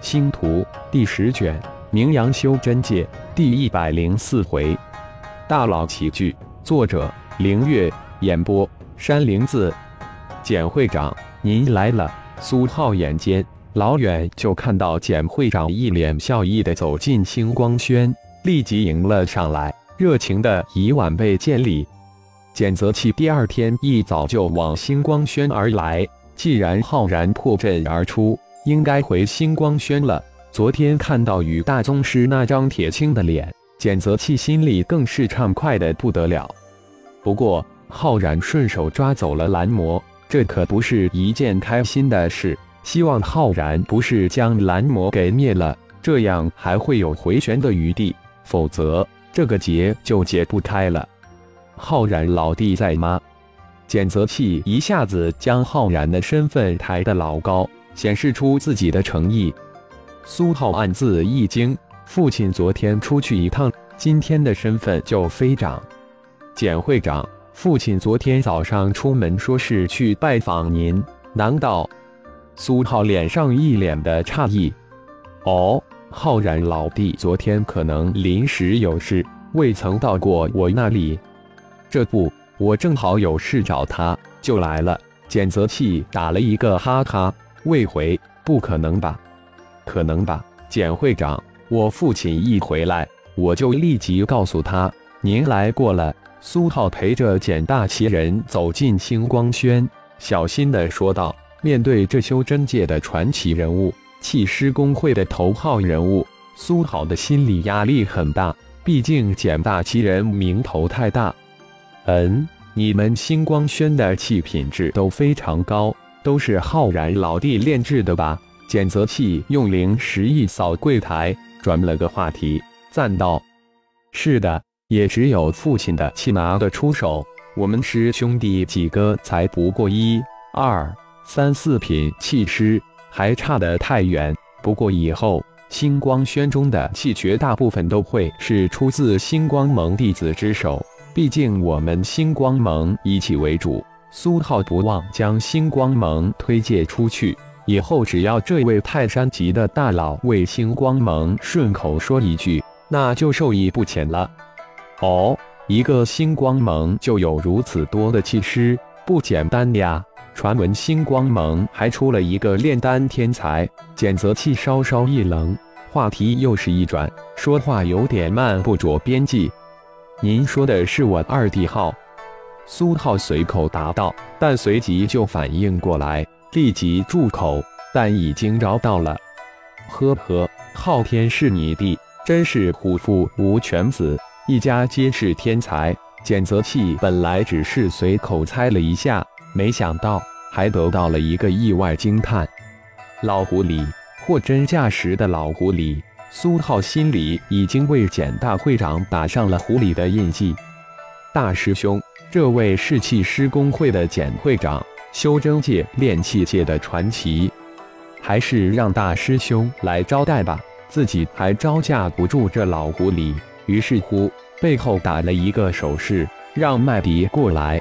星图第十卷，名扬修真界第一百零四回，大佬齐聚。作者：凌月，演播：山灵子。简会长，您来了。苏浩眼尖，老远就看到简会长一脸笑意的走进星光轩，立即迎了上来，热情的以晚辈见礼。简泽气第二天一早就往星光轩而来，既然浩然破阵而出。应该回星光轩了。昨天看到与大宗师那张铁青的脸，简泽气心里更是畅快的不得了。不过浩然顺手抓走了蓝魔，这可不是一件开心的事。希望浩然不是将蓝魔给灭了，这样还会有回旋的余地，否则这个结就解不开了。浩然老弟在吗？简泽气一下子将浩然的身份抬得老高。显示出自己的诚意，苏浩暗自一惊，父亲昨天出去一趟，今天的身份就飞涨。简会长，父亲昨天早上出门说是去拜访您，难道？苏浩脸上一脸的诧异。哦，浩然老弟昨天可能临时有事，未曾到过我那里。这不，我正好有事找他，就来了。简泽气打了一个哈哈。未回，不可能吧？可能吧，简会长，我父亲一回来，我就立即告诉他您来过了。苏浩陪着简大奇人走进星光轩，小心的说道：“面对这修真界的传奇人物，气师公会的头号人物，苏浩的心理压力很大。毕竟简大奇人名头太大。嗯，你们星光轩的气品质都非常高。”都是浩然老弟炼制的吧？检测器用灵石一扫柜台，转了个话题，赞道：“是的，也只有父亲的气拿得出手。我们师兄弟几个才不过一、二、三、四品气师，还差得太远。不过以后星光轩中的气，绝大部分都会是出自星光盟弟子之手。毕竟我们星光盟以气为主。”苏浩不忘将星光盟推介出去，以后只要这位泰山级的大佬为星光盟顺口说一句，那就受益不浅了。哦，一个星光盟就有如此多的气师，不简单呀！传闻星光盟还出了一个炼丹天才。简泽气稍稍一愣，话题又是一转，说话有点慢不着边际。您说的是我二弟号？苏浩随口答道，但随即就反应过来，立即住口。但已经饶到了。呵呵，昊天是你弟，真是虎父无犬子，一家皆是天才。简泽气本来只是随口猜了一下，没想到还得到了一个意外惊叹。老狐狸，货真价实的老狐狸。苏浩心里已经为简大会长打上了狐狸的印记。大师兄。这位是气师公会的简会长，修真界、炼气界的传奇，还是让大师兄来招待吧，自己还招架不住这老狐狸。于是乎，背后打了一个手势，让麦迪过来。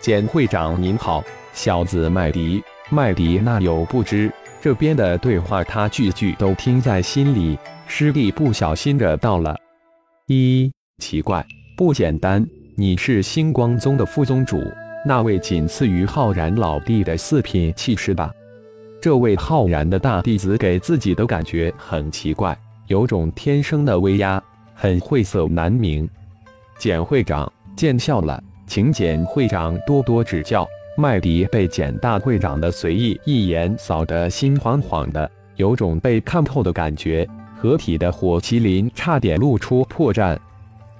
简会长您好，小子麦迪，麦迪那有不知，这边的对话他句句都听在心里。师弟不小心的到了，一奇怪，不简单。你是星光宗的副宗主，那位仅次于浩然老弟的四品气师吧？这位浩然的大弟子给自己的感觉很奇怪，有种天生的威压，很晦涩难明。简会长见笑了，请简会长多多指教。麦迪被简大会长的随意一言扫得心慌慌的，有种被看透的感觉。合体的火麒麟差点露出破绽。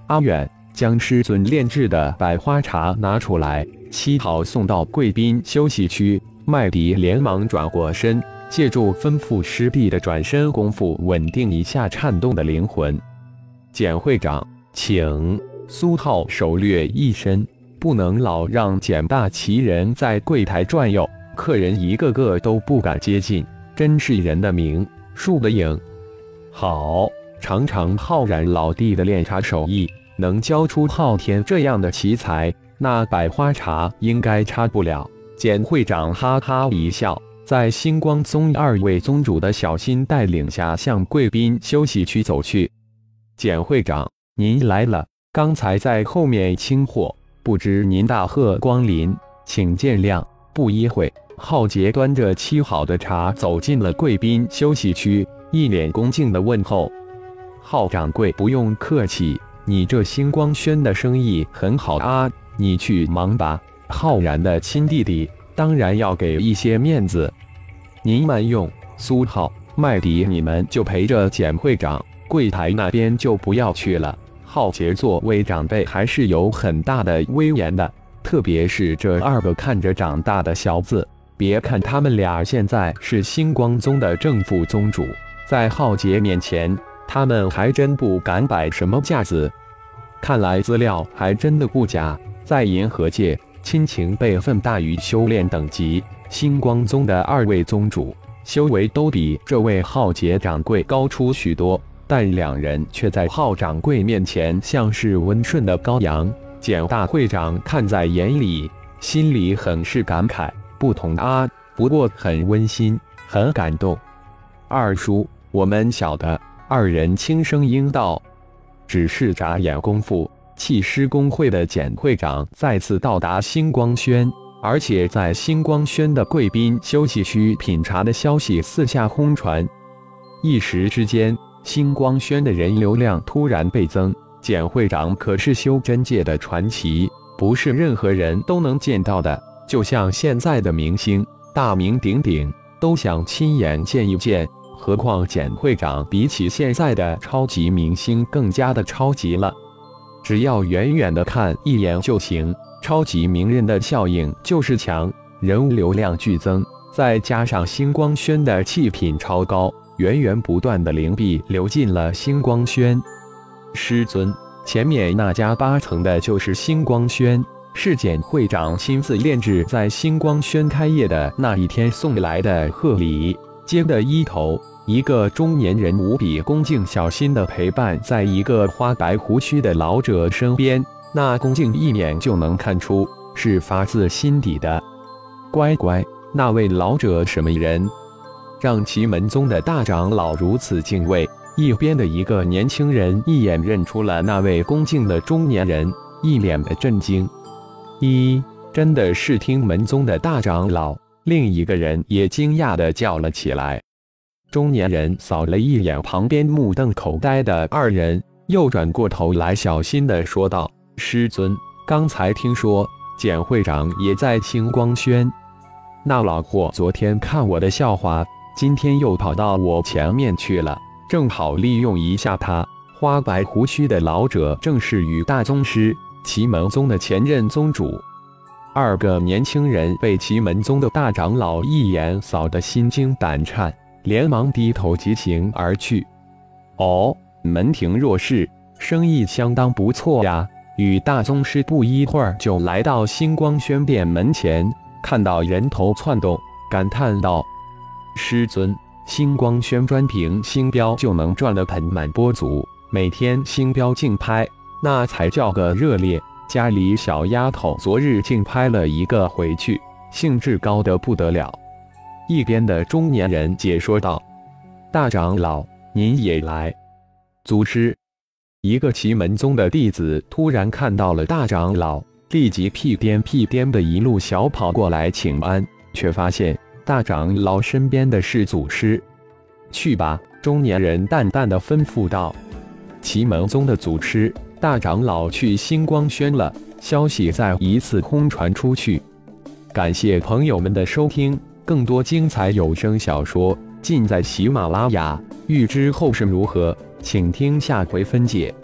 阿远。将师尊炼制的百花茶拿出来，沏好送到贵宾休息区。麦迪连忙转过身，借助吩咐师弟的转身功夫，稳定一下颤动的灵魂。简会长，请。苏浩手略一伸，不能老让简大奇人在柜台转悠，客人一个个都不敢接近，真是人的名，树的影。好，尝尝浩然老弟的炼茶手艺。能教出昊天这样的奇才，那百花茶应该差不了。简会长哈哈一笑，在星光宗二位宗主的小心带领下，向贵宾休息区走去。简会长，您来了。刚才在后面清货，不知您大贺光临，请见谅。不一会，浩杰端着沏好的茶走进了贵宾休息区，一脸恭敬的问候：“浩掌柜，不用客气，你这星光轩的生意很好啊，你去忙吧。”浩然的亲弟弟。当然要给一些面子，您慢用。苏浩、麦迪，你们就陪着简会长，柜台那边就不要去了。浩杰作为长辈，还是有很大的威严的，特别是这二个看着长大的小子。别看他们俩现在是星光宗的正副宗主，在浩杰面前，他们还真不敢摆什么架子。看来资料还真的不假，在银河界。亲情辈分大于修炼等级，星光宗的二位宗主修为都比这位浩劫掌柜高出许多，但两人却在浩掌柜面前像是温顺的羔羊。简大会长看在眼里，心里很是感慨。不同啊，不过很温馨，很感动。二叔，我们晓得。二人轻声应道，只是眨眼功夫。气师工会的简会长再次到达星光轩，而且在星光轩的贵宾休息区品茶的消息四下轰传，一时之间，星光轩的人流量突然倍增。简会长可是修真界的传奇，不是任何人都能见到的，就像现在的明星，大名鼎鼎，都想亲眼见一见。何况简会长比起现在的超级明星更加的超级了。只要远远的看一眼就行，超级名人的效应就是强，人物流量剧增，再加上星光轩的气品超高，源源不断的灵币流进了星光轩。师尊，前面那家八层的就是星光轩，是简会长亲自炼制在星光轩开业的那一天送来的贺礼。接的一头。一个中年人无比恭敬、小心的陪伴在一个花白胡须的老者身边，那恭敬一眼就能看出是发自心底的。乖乖，那位老者什么人？让奇门宗的大长老如此敬畏。一边的一个年轻人一眼认出了那位恭敬的中年人，一脸的震惊。一，真的是听门宗的大长老。另一个人也惊讶地叫了起来。中年人扫了一眼旁边目瞪口呆的二人，又转过头来，小心的说道：“师尊，刚才听说简会长也在星光轩，那老货昨天看我的笑话，今天又跑到我前面去了，正好利用一下他。”花白胡须的老者正是与大宗师奇门宗的前任宗主。二个年轻人被奇门宗的大长老一眼扫得心惊胆颤。连忙低头疾行而去。哦，门庭若市，生意相当不错呀。与大宗师不一会儿就来到星光轩殿门前，看到人头窜动，感叹道：“师尊，星光轩专凭星标就能赚得盆满钵足，每天星标竞拍，那才叫个热烈。家里小丫头昨日竟拍了一个回去，兴致高得不得了。”一边的中年人解说道：“大长老，您也来。”祖师，一个奇门宗的弟子突然看到了大长老，立即屁颠屁颠的一路小跑过来请安，却发现大长老身边的是祖师。去吧，中年人淡淡的吩咐道：“奇门宗的祖师大长老去星光轩了。”消息再一次空传出去。感谢朋友们的收听。更多精彩有声小说尽在喜马拉雅，欲知后事如何，请听下回分解。